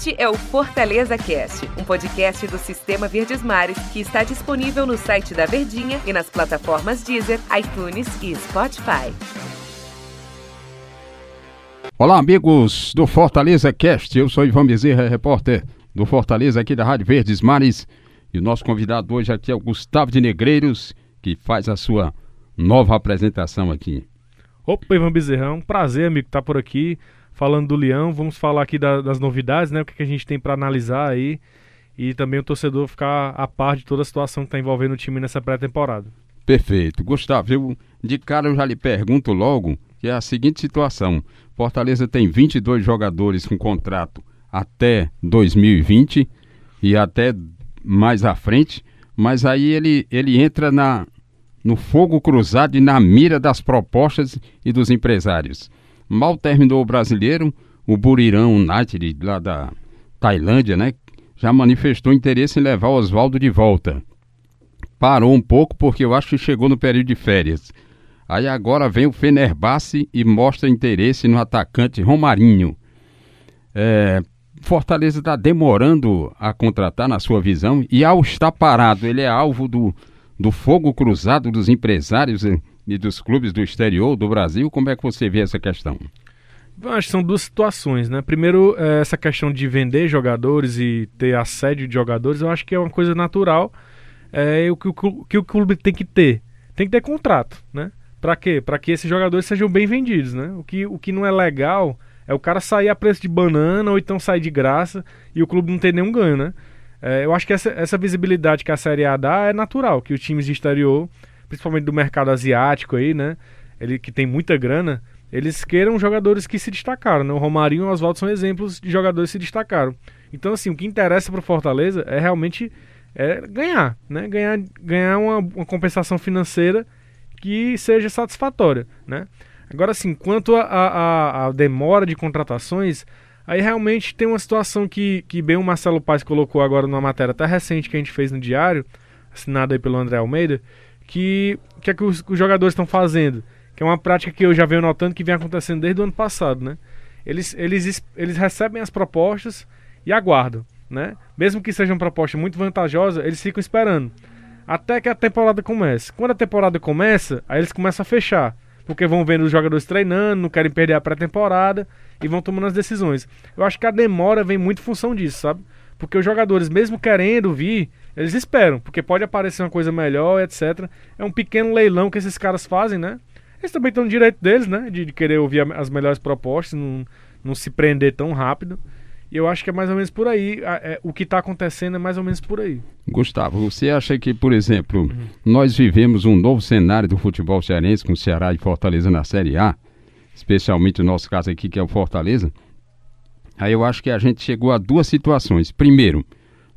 Este é o Fortaleza Cast, um podcast do Sistema Verdes Mares que está disponível no site da Verdinha e nas plataformas Deezer, iTunes e Spotify. Olá, amigos do Fortaleza Cast. Eu sou Ivan Bezerra, repórter do Fortaleza aqui da Rádio Verdes Mares. E o nosso convidado hoje aqui é o Gustavo de Negreiros, que faz a sua nova apresentação aqui. Opa, Ivan Bezerra, é um prazer, amigo, estar por aqui falando do Leão. Vamos falar aqui da, das novidades, né? O que, que a gente tem para analisar aí. E também o torcedor ficar a par de toda a situação que está envolvendo o time nessa pré-temporada. Perfeito. Gustavo, eu, de cara eu já lhe pergunto logo que é a seguinte situação. Fortaleza tem 22 jogadores com contrato até 2020 e até mais à frente, mas aí ele, ele entra na, no fogo cruzado e na mira das propostas e dos empresários. Mal terminou o brasileiro, o Burirão United, lá da Tailândia, né? Já manifestou interesse em levar o Oswaldo de volta. Parou um pouco porque eu acho que chegou no período de férias. Aí agora vem o Fenerbahçe e mostra interesse no atacante Romarinho. É, Fortaleza está demorando a contratar, na sua visão, e ao estar parado, ele é alvo do, do fogo cruzado dos empresários e dos clubes do exterior do Brasil. Como é que você vê essa questão? Eu acho que são duas situações, né? Primeiro, é, essa questão de vender jogadores e ter assédio de jogadores, eu acho que é uma coisa natural. É o que o, que o clube tem que ter. Tem que ter contrato, né? Para quê? Para que esses jogadores sejam bem vendidos, né? O que, o que não é legal é o cara sair a preço de banana ou então sair de graça e o clube não ter nenhum ganho, né? É, eu acho que essa, essa visibilidade que a Série A dá é natural, que os times de exterior principalmente do mercado asiático aí, né? Ele que tem muita grana, eles queiram jogadores que se destacaram, né? O Romarinho e o Oswaldo são exemplos de jogadores que se destacaram. Então, assim, o que interessa para o Fortaleza é realmente é ganhar, né? Ganhar, ganhar uma, uma compensação financeira que seja satisfatória, né? Agora, assim, quanto à demora de contratações, aí realmente tem uma situação que, que bem o Marcelo Paz colocou agora numa matéria até recente que a gente fez no Diário, assinada aí pelo André Almeida, que que é que os, os jogadores estão fazendo, que é uma prática que eu já venho notando que vem acontecendo desde o ano passado, né? Eles, eles, eles recebem as propostas e aguardam, né? Mesmo que seja uma proposta muito vantajosa, eles ficam esperando até que a temporada comece. Quando a temporada começa, aí eles começam a fechar, porque vão vendo os jogadores treinando, não querem perder a pré-temporada e vão tomando as decisões. Eu acho que a demora vem muito em função disso, sabe? Porque os jogadores, mesmo querendo vir, eles esperam, porque pode aparecer uma coisa melhor, etc. É um pequeno leilão que esses caras fazem, né? Eles também estão no direito deles, né? De, de querer ouvir as melhores propostas, não, não se prender tão rápido. E eu acho que é mais ou menos por aí. É, o que está acontecendo é mais ou menos por aí. Gustavo, você acha que, por exemplo, uhum. nós vivemos um novo cenário do futebol cearense com Ceará e Fortaleza na Série A, especialmente o nosso caso aqui, que é o Fortaleza? Aí eu acho que a gente chegou a duas situações. Primeiro,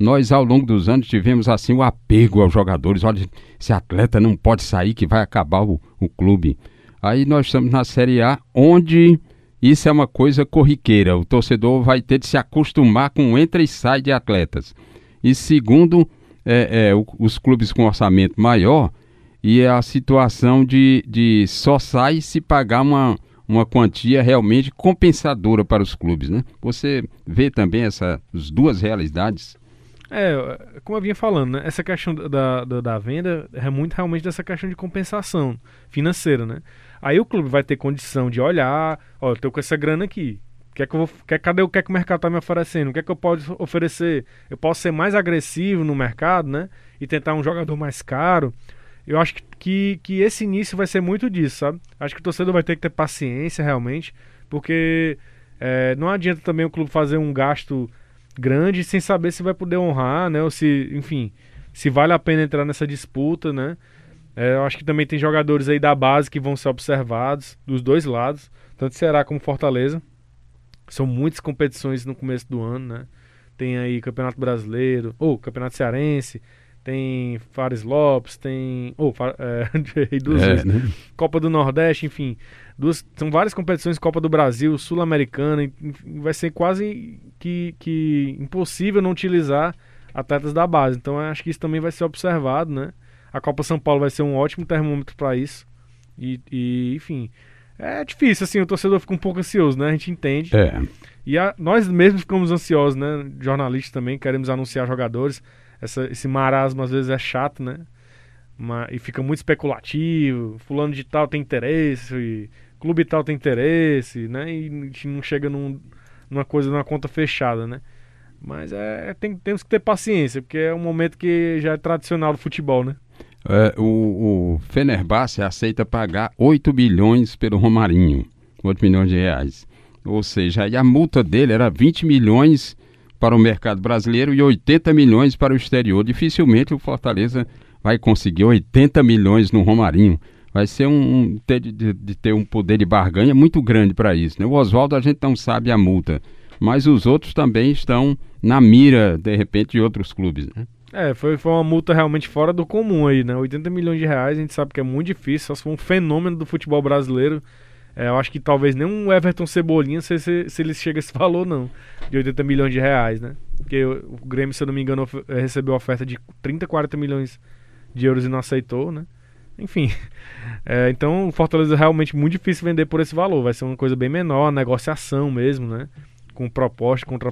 nós ao longo dos anos tivemos assim o apego aos jogadores. Olha, esse atleta não pode sair que vai acabar o, o clube. Aí nós estamos na Série A, onde isso é uma coisa corriqueira. O torcedor vai ter de se acostumar com entra e sai de atletas. E segundo, é, é, o, os clubes com orçamento maior e a situação de, de só sai se pagar uma, uma quantia realmente compensadora para os clubes, né? Você vê também essas duas realidades? É, como eu vinha falando, né? Essa questão da, da, da, venda é muito realmente dessa questão de compensação financeira, né? Aí o clube vai ter condição de olhar, ó, eu tô com essa grana aqui. Que é que eu vou, que, cadê o que, é que o mercado está me oferecendo? O que é que eu posso oferecer? Eu posso ser mais agressivo no mercado, né? E tentar um jogador mais caro. Eu acho que, que, que esse início vai ser muito disso, sabe? Acho que o torcedor vai ter que ter paciência realmente, porque é, não adianta também o clube fazer um gasto grande sem saber se vai poder honrar, né? Ou se, enfim, se vale a pena entrar nessa disputa, né? É, eu acho que também tem jogadores aí da base que vão ser observados dos dois lados, tanto Ceará como Fortaleza. São muitas competições no começo do ano, né? Tem aí Campeonato Brasileiro, ou Campeonato Cearense, tem Fares Lopes, tem. Oh, é, é. Né? Copa do Nordeste, enfim. Duas, são várias competições, Copa do Brasil, Sul-Americana, vai ser quase que, que impossível não utilizar atletas da base. Então acho que isso também vai ser observado, né? A Copa São Paulo vai ser um ótimo termômetro para isso. E, e, enfim, É difícil, assim, o torcedor fica um pouco ansioso, né? A gente entende. É. E a, nós mesmos ficamos ansiosos, né? Jornalistas também, queremos anunciar jogadores. Essa, esse marasmo às vezes é chato, né? E fica muito especulativo. Fulano de tal tem interesse, clube tal tem interesse, né? E a gente não chega num, numa coisa, numa conta fechada, né? Mas é, tem, temos que ter paciência, porque é um momento que já é tradicional do futebol, né? É, o, o Fenerbahçe aceita pagar 8 bilhões pelo Romarinho, 8 milhões de reais. Ou seja, a multa dele era 20 milhões para o mercado brasileiro e 80 milhões para o exterior. Dificilmente o Fortaleza vai conseguir 80 milhões no Romarinho. Vai ser um, ter, de, de, ter um poder de barganha muito grande para isso. Né? O Oswaldo a gente não sabe a multa, mas os outros também estão na mira, de repente, de outros clubes. Né? É, foi, foi uma multa realmente fora do comum aí, né? 80 milhões de reais, a gente sabe que é muito difícil, só se for um fenômeno do futebol brasileiro. É, eu acho que talvez nem um Everton Cebolinha, se, se, se ele chega a esse valor, não, de 80 milhões de reais, né? Porque o, Grêmio, se eu não me engano, é, recebeu oferta de 30, 40 milhões de euros e não aceitou, né? Enfim, é, então o Fortaleza é realmente muito difícil vender por esse valor, vai ser uma coisa bem menor, negociação mesmo, né? Com proposta, contra,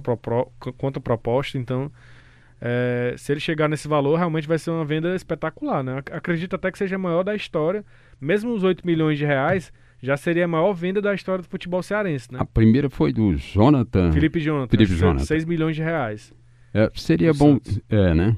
contra proposta, então é, se ele chegar nesse valor, realmente vai ser uma venda espetacular, né? Acredito até que seja a maior da história. Mesmo os 8 milhões de reais, já seria a maior venda da história do futebol cearense, né? A primeira foi do Jonathan. Felipe Jonathan. Felipe Jonathan. 6 milhões de reais. É, seria bom, Santos. é, né?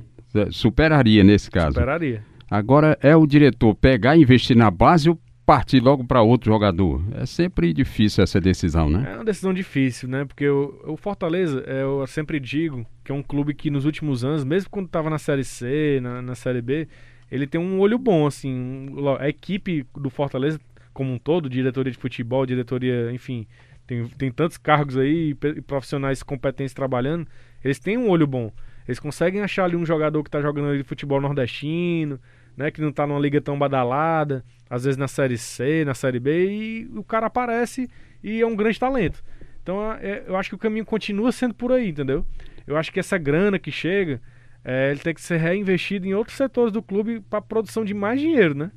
Superaria nesse caso. Superaria. Agora é o diretor pegar e investir na base ou partir logo para outro jogador. É sempre difícil essa decisão, né? É uma decisão difícil, né? Porque o, o Fortaleza, é, eu sempre digo que é um clube que nos últimos anos, mesmo quando estava na Série C, na, na, Série B, ele tem um olho bom, assim. A equipe do Fortaleza, como um todo, diretoria de futebol, diretoria, enfim, tem, tem tantos cargos aí, profissionais competentes trabalhando, eles têm um olho bom. Eles conseguem achar ali um jogador que está jogando ali futebol nordestino, né, que não está numa liga tão badalada, às vezes na Série C, na Série B, e o cara aparece e é um grande talento. Então é, eu acho que o caminho continua sendo por aí, entendeu? Eu acho que essa grana que chega, é, ele tem que ser reinvestido em outros setores do clube para produção de mais dinheiro, né?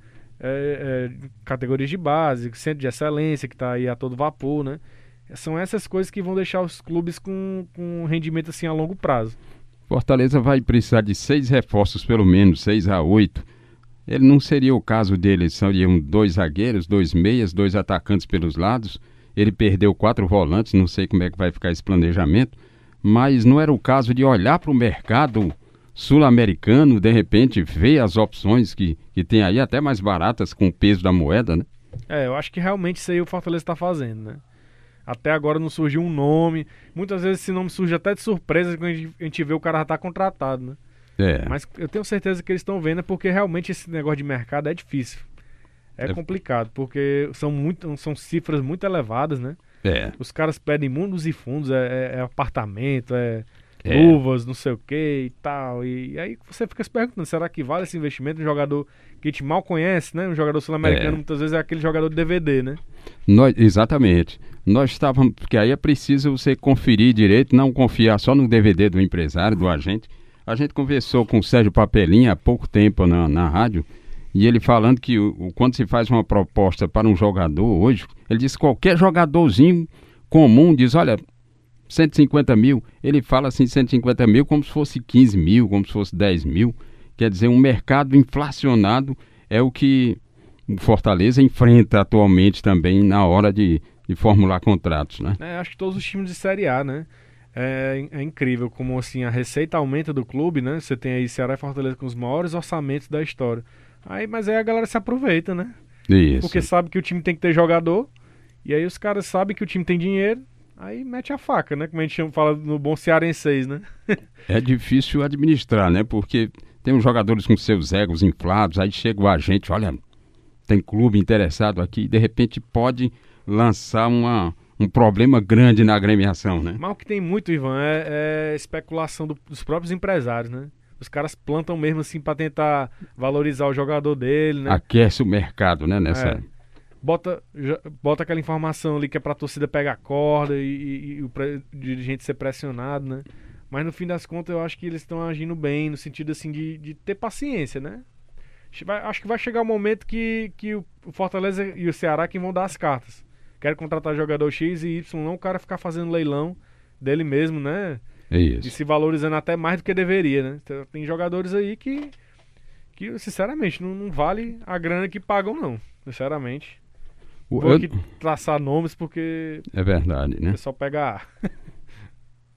É, é, categorias de base, centro de excelência que está aí a todo vapor, né? São essas coisas que vão deixar os clubes com, com rendimento assim a longo prazo. Fortaleza vai precisar de seis reforços, pelo menos, seis a oito ele não seria o caso dele, seriam dois zagueiros, dois meias, dois atacantes pelos lados. Ele perdeu quatro volantes, não sei como é que vai ficar esse planejamento, mas não era o caso de olhar para o mercado sul-americano, de repente ver as opções que, que tem aí, até mais baratas com o peso da moeda, né? É, eu acho que realmente isso aí o Fortaleza está fazendo, né? Até agora não surgiu um nome. Muitas vezes esse nome surge até de surpresa quando a gente, a gente vê o cara já tá contratado, né? É. Mas eu tenho certeza que eles estão vendo porque realmente esse negócio de mercado é difícil. É, é, complicado, porque são, muito, são cifras muito elevadas, né? É. Os caras pedem mundos e fundos, é, é, é apartamento, é, é, luvas, não sei o que e tal. E, e, aí você fica se perguntando, será que vale esse investimento? Um jogador que a gente mal conhece, né? Um jogador sul-americano, é. muitas vezes é aquele jogador de DVD, né? Nós, exatamente. Nós estávamos, porque aí é preciso você conferir direito, não confiar só no DVD do empresário, do agente, a gente conversou com o Sérgio Papelinha há pouco tempo na, na rádio, e ele falando que o, quando se faz uma proposta para um jogador hoje, ele diz qualquer jogadorzinho comum diz, olha, 150 mil, ele fala assim 150 mil como se fosse 15 mil, como se fosse 10 mil. Quer dizer, um mercado inflacionado é o que o Fortaleza enfrenta atualmente também na hora de, de formular contratos, né? É, acho que todos os times de Série A, né? é, é, incrível como assim a receita aumenta do clube, né? Você tem aí Ceará e Fortaleza com os maiores orçamentos da história. Aí, mas aí a galera se aproveita, né? Isso. Porque sabe que o time tem que ter jogador, e aí os caras sabem que o time tem dinheiro, aí mete a faca, né? Como a gente chama, fala no bom cearenseis, né? é difícil administrar, né? Porque tem os jogadores com seus egos inflados, aí chega o agente, olha, tem clube interessado aqui, e de repente pode lançar uma um problema grande na agremiação, né? Mas o que tem muito, Ivan, é, é especulação do, dos próprios empresários, né? Os caras plantam mesmo assim para tentar valorizar o jogador dele, né? Aquece o mercado, né? Nessa... É. Bota, bota aquela informação ali que é pra torcida pegar corda e, e, e o dirigente ser pressionado, né? Mas no fim das contas eu acho que eles estão agindo bem, no sentido assim de, de ter paciência, né? vai- acho que vai chegar o momento que, que o Fortaleza e o Ceará que vão dar as cartas. Quero contratar jogador X e Y, não o cara ficar fazendo leilão dele mesmo, né? É E isso. se valorizando até mais do que deveria, né? Então, Tem jogadores aí que, que sinceramente, não, não vale a grana que pagam, não. Sinceramente. Vou eu- aqui traçar nomes porque É verdade, né? pessoal pega.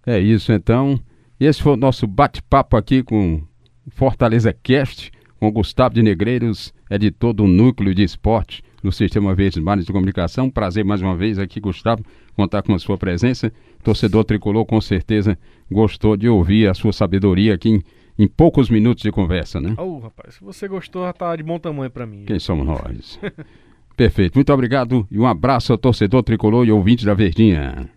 É isso então. Esse foi o nosso bate-papo aqui com Fortaleza Cast, com Gustavo de Negreiros, editor do Núcleo de Esporte do Sistema Verdes Mares de Comunicação. Prazer mais uma vez aqui, Gustavo, contar com a sua presença. Torcedor tricolor com certeza gostou de ouvir a sua sabedoria aqui em, em poucos minutos de conversa, né? Ô, rapaz, se você gostou, já tá de bom tamanho pra mim. Quem somos nós? Perfeito. Muito obrigado e um abraço ao torcedor tricolor e ouvinte da Verdinha.